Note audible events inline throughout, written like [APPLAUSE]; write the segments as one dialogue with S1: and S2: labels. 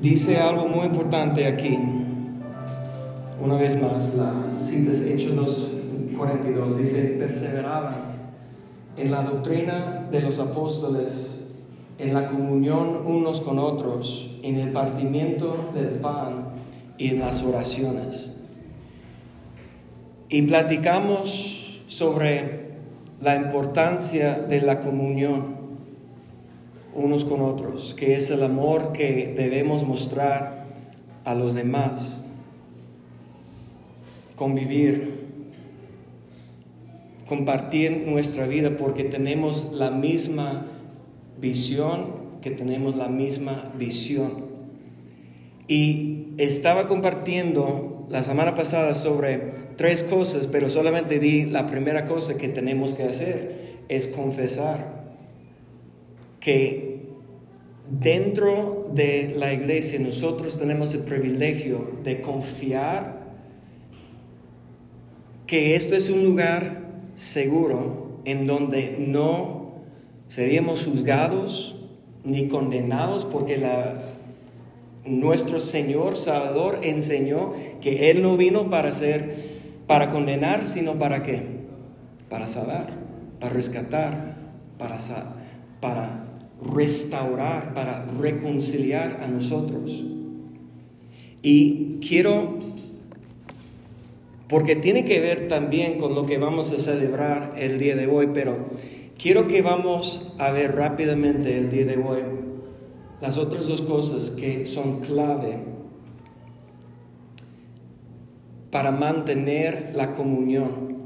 S1: dice algo muy importante aquí. Una vez más, la cita es Hechos 2.42, dice, perseveraban en la doctrina de los apóstoles, en la comunión unos con otros, en el partimiento del pan y en las oraciones. Y platicamos sobre la importancia de la comunión unos con otros, que es el amor que debemos mostrar a los demás, convivir, compartir nuestra vida porque tenemos la misma visión, que tenemos la misma visión. Y estaba compartiendo la semana pasada sobre tres cosas, pero solamente di la primera cosa que tenemos que hacer, es confesar que dentro de la iglesia nosotros tenemos el privilegio de confiar que esto es un lugar seguro en donde no seríamos juzgados ni condenados porque nuestro Señor Salvador enseñó que Él no vino para ser, para condenar, sino para qué? Para salvar, para rescatar, para, para restaurar, para reconciliar a nosotros. Y quiero, porque tiene que ver también con lo que vamos a celebrar el día de hoy, pero quiero que vamos a ver rápidamente el día de hoy las otras dos cosas que son clave para mantener la comunión.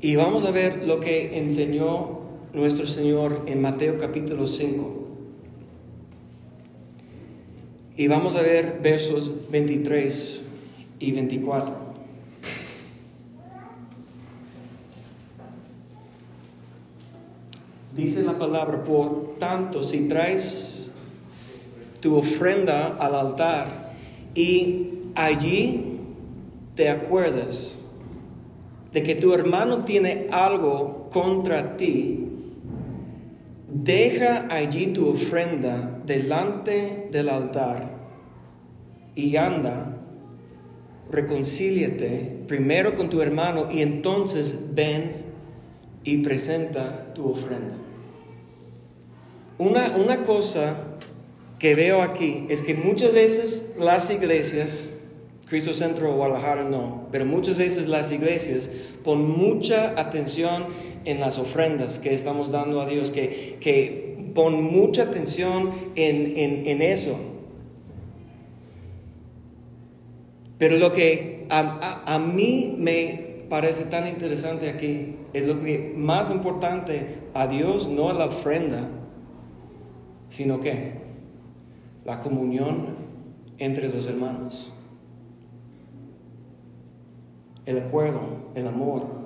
S1: Y vamos a ver lo que enseñó nuestro Señor en Mateo capítulo 5. Y vamos a ver versos 23 y 24. Dice la palabra, por tanto, si traes tu ofrenda al altar y allí te acuerdas de que tu hermano tiene algo contra ti, Deja allí tu ofrenda delante del altar y anda, reconcíliate primero con tu hermano y entonces ven y presenta tu ofrenda. Una, una cosa que veo aquí es que muchas veces las iglesias, Cristo Centro o Guadalajara no, pero muchas veces las iglesias ponen mucha atención en las ofrendas que estamos dando a Dios, que, que pon mucha atención en, eso. Pero lo que a, mí me parece tan interesante aquí es lo que más importante a Dios, no a la ofrenda, sino que la comunión entre los hermanos, el acuerdo, el amor,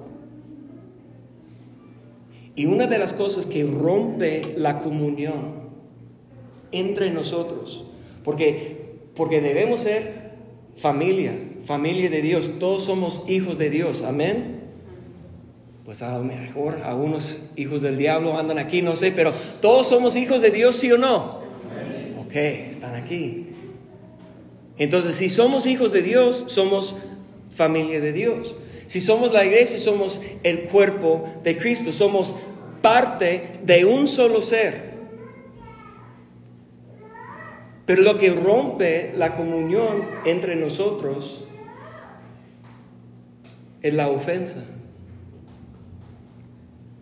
S1: y una de las cosas que rompe la comunión entre nosotros, porque, porque debemos ser familia, familia de Dios, todos somos hijos de Dios, amén. Pues a lo mejor algunos hijos del diablo andan aquí, no sé, pero todos somos hijos de Dios, sí o no. Ok, están aquí. Entonces, si somos hijos de Dios, somos familia de Dios. Si somos la iglesia, somos el cuerpo de Cristo, somos parte de un solo ser. Pero lo que rompe la comunión entre nosotros es la ofensa.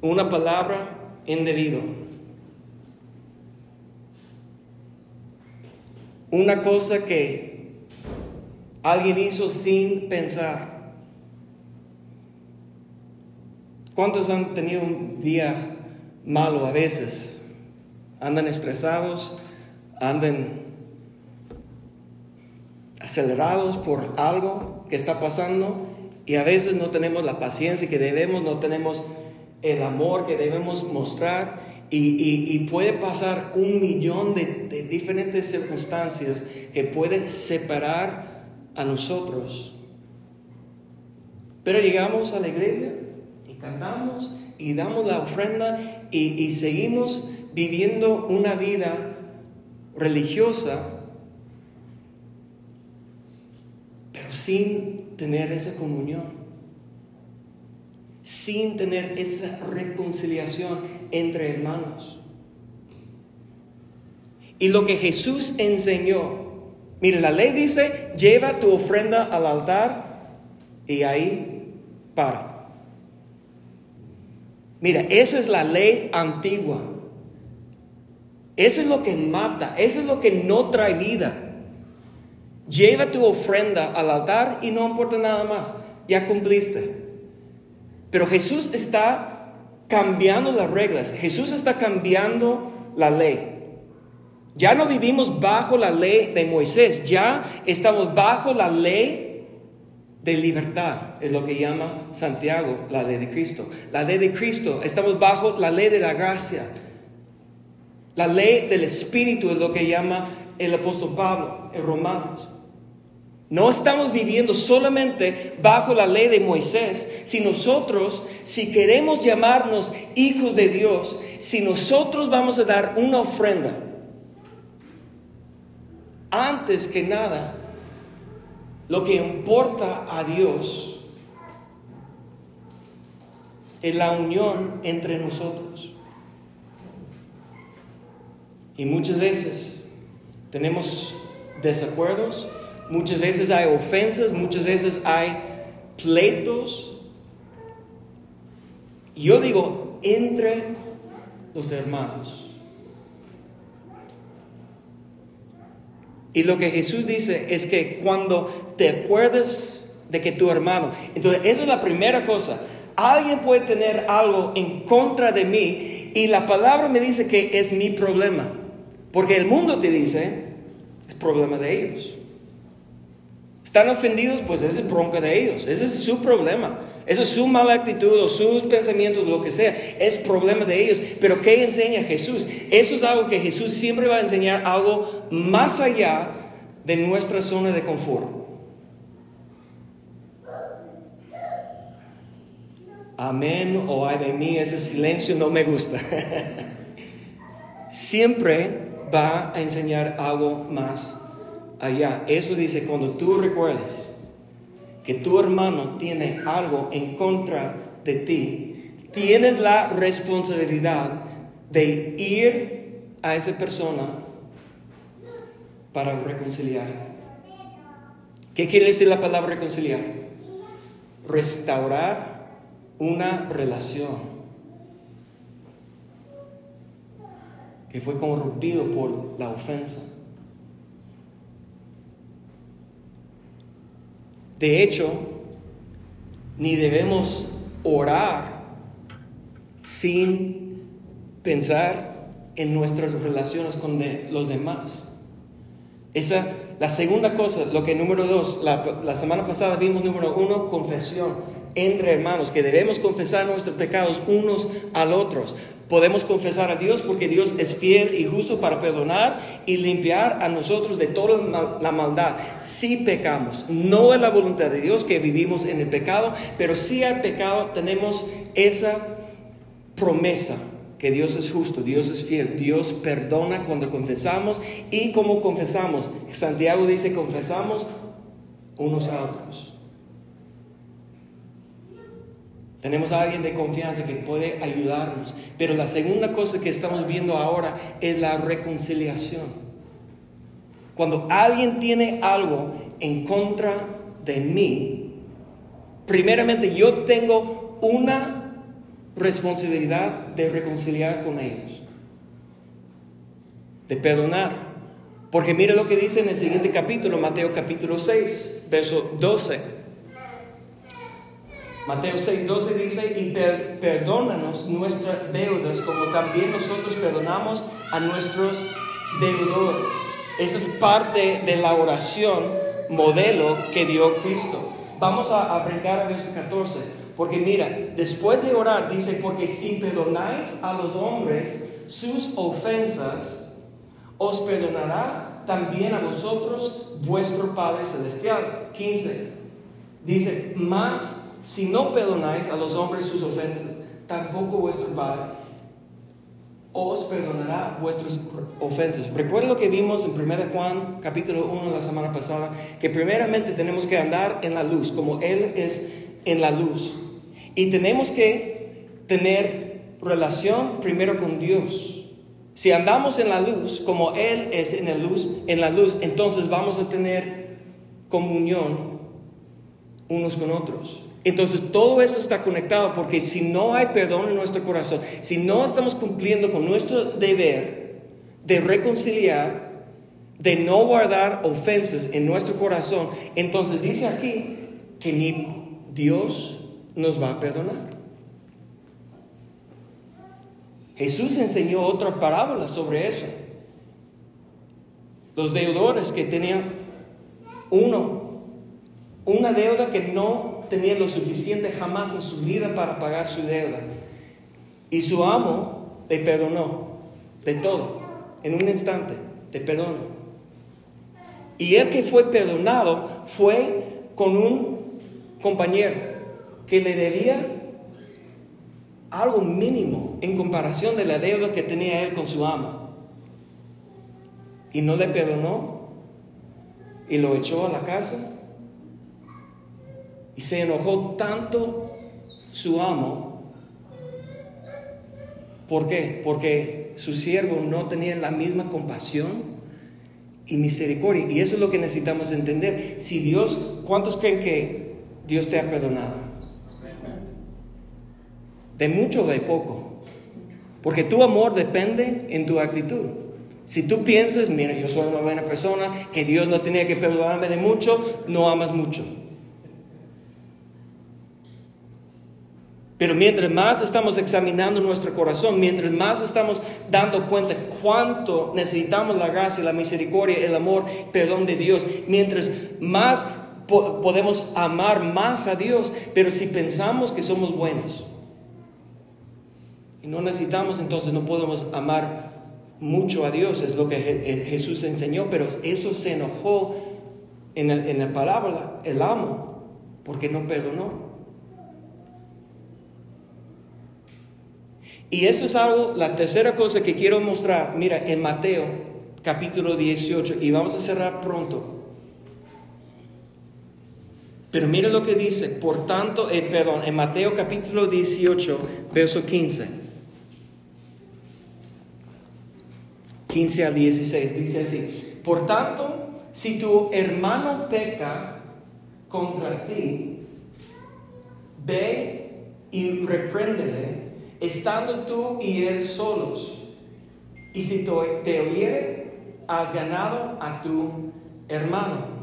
S1: Una palabra indebida. Una cosa que alguien hizo sin pensar. ¿Cuántos han tenido un día malo a veces? Andan estresados, andan acelerados por algo que está pasando y a veces no tenemos la paciencia que debemos, no tenemos el amor que debemos mostrar y, puede pasar un millón de, de diferentes circunstancias que pueden separar a nosotros. Pero llegamos a la iglesia cantamos y damos la ofrenda y, seguimos viviendo una vida religiosa sin tener esa comunión, sin tener esa reconciliación entre hermanos. Y lo que Jesús enseñó, mire, la ley dice, lleva tu ofrenda al altar y ahí para. Mira, esa es la ley antigua. Eso es lo que mata, eso es lo que no trae vida. Lleva tu ofrenda al altar y no importa nada más, ya cumpliste. Pero Jesús está cambiando las reglas, Jesús está cambiando la ley. Ya no vivimos bajo la ley de Moisés, ya estamos bajo la ley de libertad, es lo que llama Santiago, la ley de Cristo. La ley de Cristo, estamos bajo la ley de la gracia. La ley del Espíritu es lo que llama el apóstol Pablo en Romanos. No estamos viviendo solamente bajo la ley de Moisés. Si nosotros, si queremos llamarnos hijos de Dios, si nosotros vamos a dar una ofrenda, antes que nada, lo que importa a Dios es la unión entre nosotros. Y muchas veces tenemos desacuerdos, muchas veces hay ofensas, muchas veces hay pleitos. Yo digo, entre los hermanos. Y lo que Jesús dice es que cuando te acuerdes de que tu hermano, entonces esa es la primera cosa. Alguien puede tener algo en contra de mí y la palabra me dice que es mi problema. Porque el mundo te dice, es problema de ellos. Están ofendidos, pues ese es bronca de ellos, ese es su problema. Esa es su mala actitud o sus pensamientos, lo que sea, es problema de ellos. Pero ¿qué enseña Jesús? Eso es algo que Jesús siempre va a enseñar, algo más allá de nuestra zona de confort. Amén o ay de mí, ese silencio no me gusta. [LAUGHS] siempre va a enseñar algo más allá. Eso dice, cuando tú recuerdes que tu hermano tiene algo en contra de ti, tienes la responsabilidad de ir a esa persona para reconciliar. ¿Qué quiere decir la palabra reconciliar? Restaurar una relación que fue corrompido por la ofensa. De hecho, ni debemos orar sin pensar en nuestras relaciones con los demás. Esa, la segunda cosa, lo que número dos, la, la semana pasada vimos número uno, confesión entre hermanos, que debemos confesar nuestros pecados unos al otros. Podemos confesar a Dios porque Dios es fiel y justo para perdonar y limpiar a nosotros de toda la maldad. Si pecamos, no es la voluntad de Dios que vivimos en el pecado, pero si hay pecado tenemos esa promesa que Dios es justo, Dios es fiel, Dios perdona cuando confesamos y como confesamos. Santiago dice confesamos unos a otros. Tenemos a alguien de confianza que puede ayudarnos. Pero la segunda cosa que estamos viendo ahora es la reconciliación. Cuando alguien tiene algo en contra de mí, primeramente yo tengo una responsabilidad de reconciliar con ellos, de perdonar. Porque mire lo que dice en el siguiente capítulo, Mateo capítulo 6, verso 12. Mateo 6:12 dice, y perdónanos nuestras deudas como también nosotros perdonamos a nuestros deudores. Esa es parte de la oración modelo que dio Cristo. Vamos a, a brincar a verso 14, porque mira, después de orar dice, porque si perdonáis a los hombres sus ofensas, os perdonará también a vosotros vuestro Padre Celestial. 15. Dice, más si no perdonáis a los hombres sus ofensas, tampoco vuestro Padre os perdonará vuestras ofensas. Recuerda lo que vimos en 1 Juan capítulo 1 la semana pasada, que primeramente tenemos que andar en la luz, como Él es en la luz. Y tenemos que tener relación primero con Dios. Si andamos en la luz, como Él es en la luz, en la luz, entonces vamos a tener comunión unos con otros. Entonces todo eso está conectado porque si no hay perdón en nuestro corazón, si no estamos cumpliendo con nuestro deber de reconciliar, de no guardar ofensas en nuestro corazón, entonces dice aquí que ni Dios nos va a perdonar. Jesús enseñó otra parábola sobre eso. Los deudores que tenían uno, una deuda que no tenía lo suficiente jamás en su vida para pagar su deuda. Y su amo le perdonó de todo, en un instante, te perdono. Y el que fue perdonado fue con un compañero que le debía algo mínimo en comparación de la deuda que tenía él con su amo. Y no le perdonó y lo echó a la casa. Y se enojó tanto su amo. ¿Por qué? Porque su siervo no tenía la misma compasión y misericordia. Y eso es lo que necesitamos entender. Si Dios, ¿cuántos creen que Dios te ha perdonado? de mucho o de poco. Porque tu amor depende en tu actitud. Si tú piensas, mira, yo soy una buena persona, que Dios no tenía que perdonarme de mucho, no amas mucho. Pero mientras más estamos examinando nuestro corazón, mientras más estamos dando cuenta cuánto necesitamos la gracia, la misericordia, el amor, perdón de Dios, mientras más podemos amar más a Dios, pero si pensamos que somos buenos, y no necesitamos entonces, no podemos amar mucho a Dios, es lo que eh, Jesús enseñó, pero eso se enojó en, en la palabra, el amo, porque no perdonó. Y eso es algo, la tercera cosa que quiero mostrar, mira, en Mateo capítulo 18, y vamos a cerrar pronto. Pero mira lo que dice, por tanto, eh, perdón, en Mateo capítulo 18, verso 15. 15 a 16, dice así, por tanto, si tu hermano peca contra ti, ve y repréndele, estando tú y él solos. Y si te oyere, has ganado a tu hermano.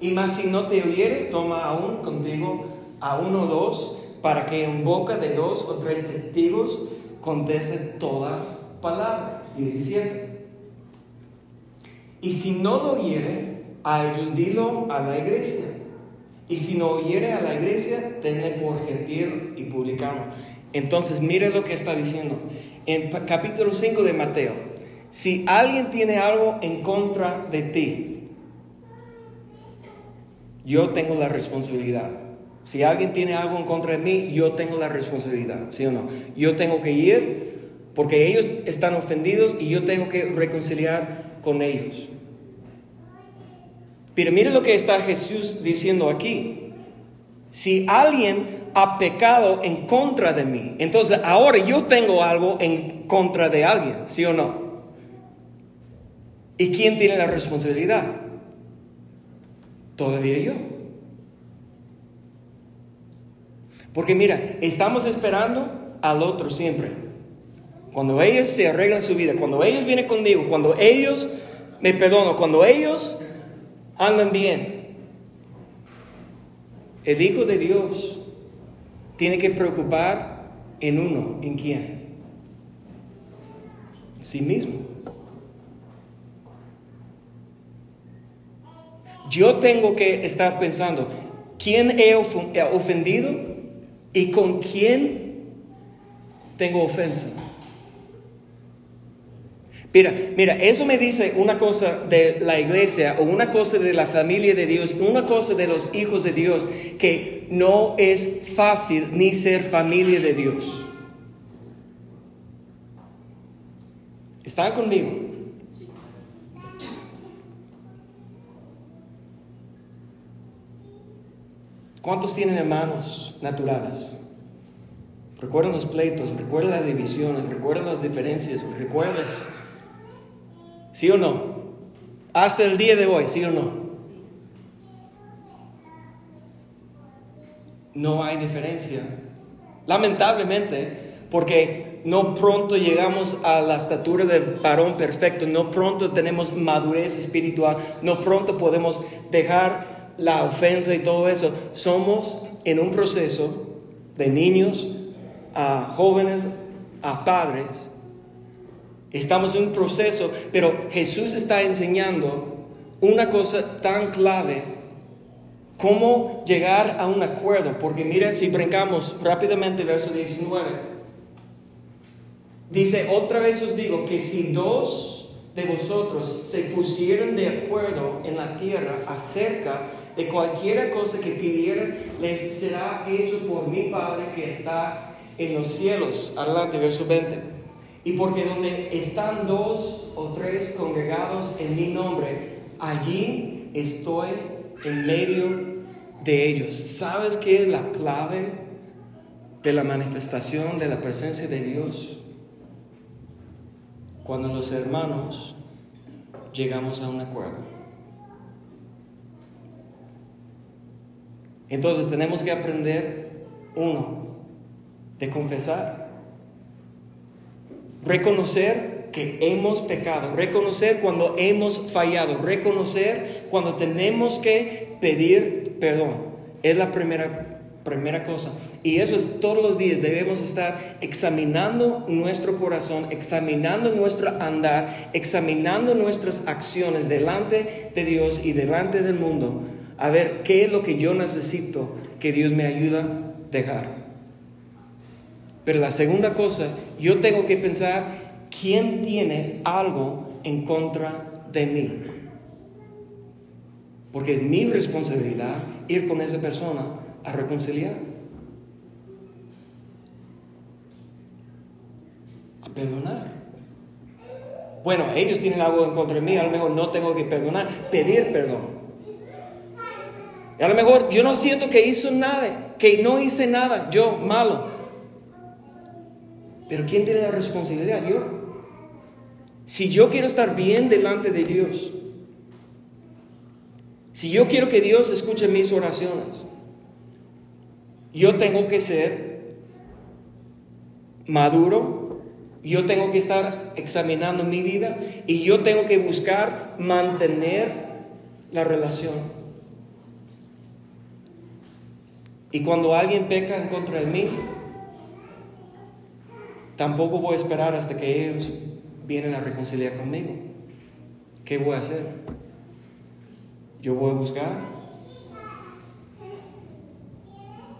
S1: Y más si no te oyere, toma aún contigo a uno o dos, para que en boca de dos o tres testigos conteste toda palabra. 17. Y si no lo oyere, a ellos dilo a la iglesia. Y si no oyere a la iglesia, tenle por gentil y publicano. Entonces, mire lo que está diciendo. En capítulo 5 de Mateo. Si alguien tiene algo en contra de ti, yo tengo la responsabilidad. Si alguien tiene algo en contra de mí, yo tengo la responsabilidad, ¿sí o no? Yo tengo que ir porque ellos están ofendidos y yo tengo que reconciliar con ellos. Pero mire lo que está Jesús diciendo aquí. Si alguien ha pecado en contra de mí, entonces ahora yo tengo algo en contra de alguien, ¿sí o no? ¿Y quién tiene la responsabilidad? Todavía yo. Porque mira, estamos esperando al otro siempre. Cuando ellos se arreglan su vida, cuando ellos vienen conmigo, cuando ellos me perdonan, cuando ellos andan bien. El Hijo de Dios tiene que preocupar en uno, ¿en quién? Sí mismo. Yo tengo que estar pensando, ¿quién he ofendido? ¿Y con quién tengo ofensa? Mira, mira, eso me dice una cosa de la iglesia o una cosa de la familia de Dios, una cosa de los hijos de Dios, que no es fácil ni ser familia de Dios. ¿Están conmigo? ¿Cuántos tienen hermanos naturales? Recuerdan los pleitos, recuerdan las divisiones, recuerdan las diferencias, recuerdas ¿Sí o no? Hasta el día de hoy, ¿sí o no? No hay diferencia. Lamentablemente, porque no pronto llegamos a la estatura del varón perfecto, no pronto tenemos madurez espiritual, no pronto podemos dejar la ofensa y todo eso. Somos en un proceso de niños a jóvenes, a padres, Estamos en un proceso, pero Jesús está enseñando una cosa tan clave, cómo llegar a un acuerdo, porque mira, si brincamos rápidamente verso 19, dice, otra vez os digo que si dos de vosotros se pusieran de acuerdo en la tierra acerca de cualquier cosa que pidieran, les será hecho por mi Padre que está en los cielos. Adelante, verso 20. Y porque donde están dos o tres congregados en mi nombre, allí estoy en medio de ellos. ¿Sabes qué es la clave de la manifestación de la presencia de Dios? Cuando los hermanos llegamos a un acuerdo. Entonces tenemos que aprender, uno, de confesar Reconocer que hemos pecado, reconocer cuando hemos fallado, reconocer cuando tenemos que pedir perdón. Es la primera, primera cosa. Y eso es todos los días. Debemos estar examinando nuestro corazón, examinando nuestro andar, examinando nuestras acciones delante de Dios y delante del mundo. A ver qué es lo que yo necesito que Dios me ayude a dejar. Pero la segunda cosa, yo tengo que pensar, ¿quién tiene algo en contra de mí? Porque es mi responsabilidad ir con esa persona a reconciliar. A perdonar. Bueno, ellos tienen algo en contra de mí, a lo mejor no tengo que perdonar, pedir perdón. a lo mejor yo no siento que hizo nada, que no hice nada, yo malo. Pero ¿quién tiene la responsabilidad? Yo. Si yo quiero estar bien delante de Dios, si yo quiero que Dios escuche mis oraciones, yo tengo que ser maduro, yo tengo que estar examinando mi vida y yo tengo que buscar mantener la relación. Y cuando alguien peca en contra de mí, Tampoco voy a esperar hasta que ellos vienen a reconciliar conmigo. ¿Qué voy a hacer? Yo voy a buscar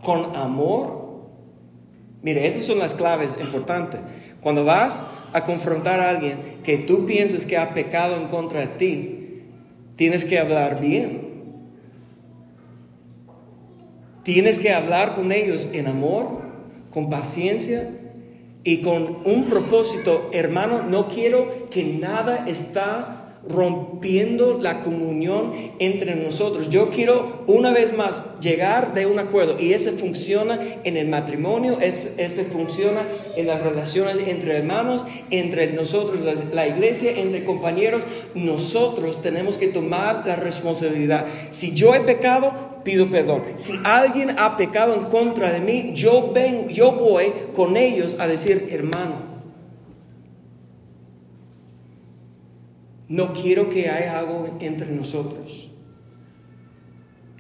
S1: con amor. Mire, esas son las claves importantes. Cuando vas a confrontar a alguien que tú piensas que ha pecado en contra de ti, tienes que hablar bien. Tienes que hablar con ellos en amor, con paciencia y con un propósito, hermano, no quiero que nada está rompiendo la comunión entre nosotros. Yo quiero una vez más llegar de un acuerdo y ese funciona en el matrimonio, este funciona en las relaciones entre hermanos, entre nosotros, la iglesia, entre compañeros. Nosotros tenemos que tomar la responsabilidad. Si yo he pecado, pido perdón. Si alguien ha pecado en contra de mí, yo, ven, yo voy con ellos a decir, hermano, No quiero que haya algo entre nosotros.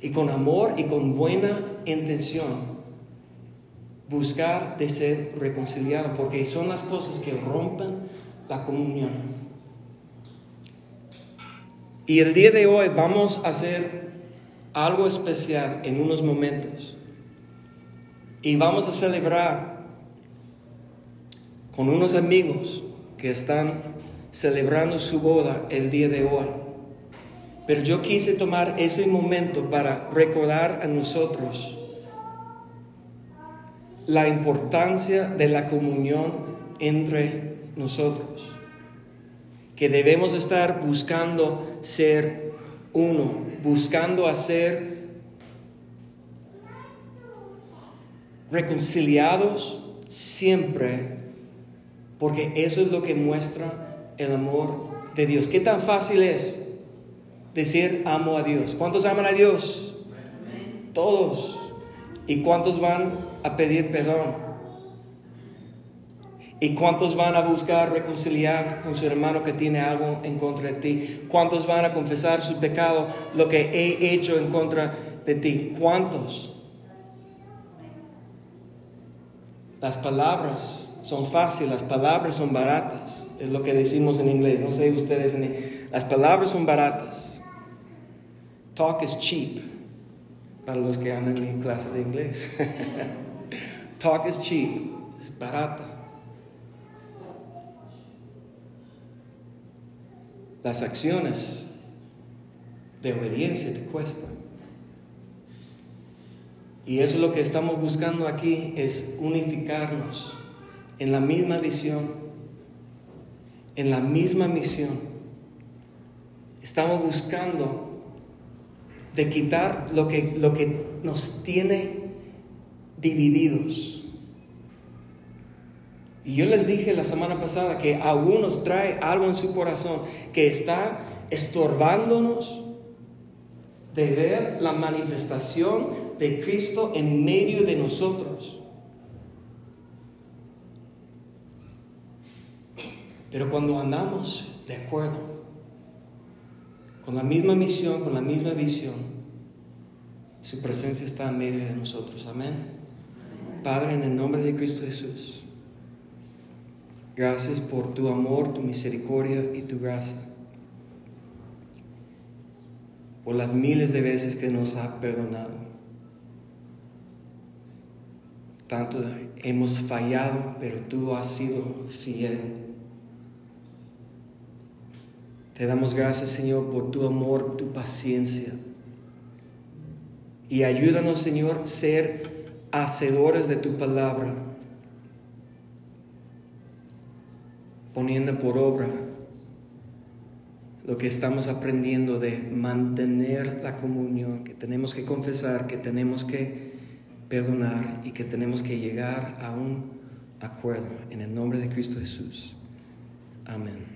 S1: Y con amor y con buena intención, buscar de ser reconciliado, porque son las cosas que rompen la comunión. Y el día de hoy vamos a hacer algo especial en unos momentos. Y vamos a celebrar con unos amigos que están celebrando su boda el día de hoy. Pero yo quise tomar ese momento para recordar a nosotros la importancia de la comunión entre nosotros. Que debemos estar buscando ser uno, buscando hacer reconciliados siempre, porque eso es lo que muestra el amor de Dios. ¿Qué tan fácil es decir amo a Dios? ¿Cuántos aman a Dios? Todos. ¿Y cuántos van a pedir perdón? ¿Y cuántos van a buscar reconciliar con su hermano que tiene algo en contra de ti? ¿Cuántos van a confesar su pecado, lo que he hecho en contra de ti? ¿Cuántos? Las palabras son fáciles, las palabras son baratas, es lo que decimos en inglés. No sé ustedes, las palabras son baratas. Talk is cheap, para los que andan en mi clase de inglés. [LAUGHS] Talk is cheap, es barata. Las acciones de obediencia te cuestan. Y eso es lo que estamos buscando aquí, es unificarnos en la misma visión, en la misma misión. Estamos buscando de quitar lo que, lo que nos tiene divididos. Y yo les dije la semana pasada que algunos trae algo en su corazón que está estorbándonos de ver la manifestación de Cristo en medio de nosotros. Pero cuando andamos de acuerdo, con la misma misión, con la misma visión, su presencia está en medio de nosotros. Amén. Padre, en el nombre de Cristo Jesús, gracias por tu amor, tu misericordia y tu gracia. Por las miles de veces que nos ha perdonado. Tanto hemos fallado, pero tú has sido fiel. Te damos gracias, Señor, por tu amor, tu paciencia. Y ayúdanos, Señor, ser hacedores de tu palabra, poniendo por obra lo que estamos aprendiendo de mantener la comunión, que tenemos que confesar, que tenemos que perdonar y que tenemos que llegar a un acuerdo en el nombre de Cristo Jesús. Amén.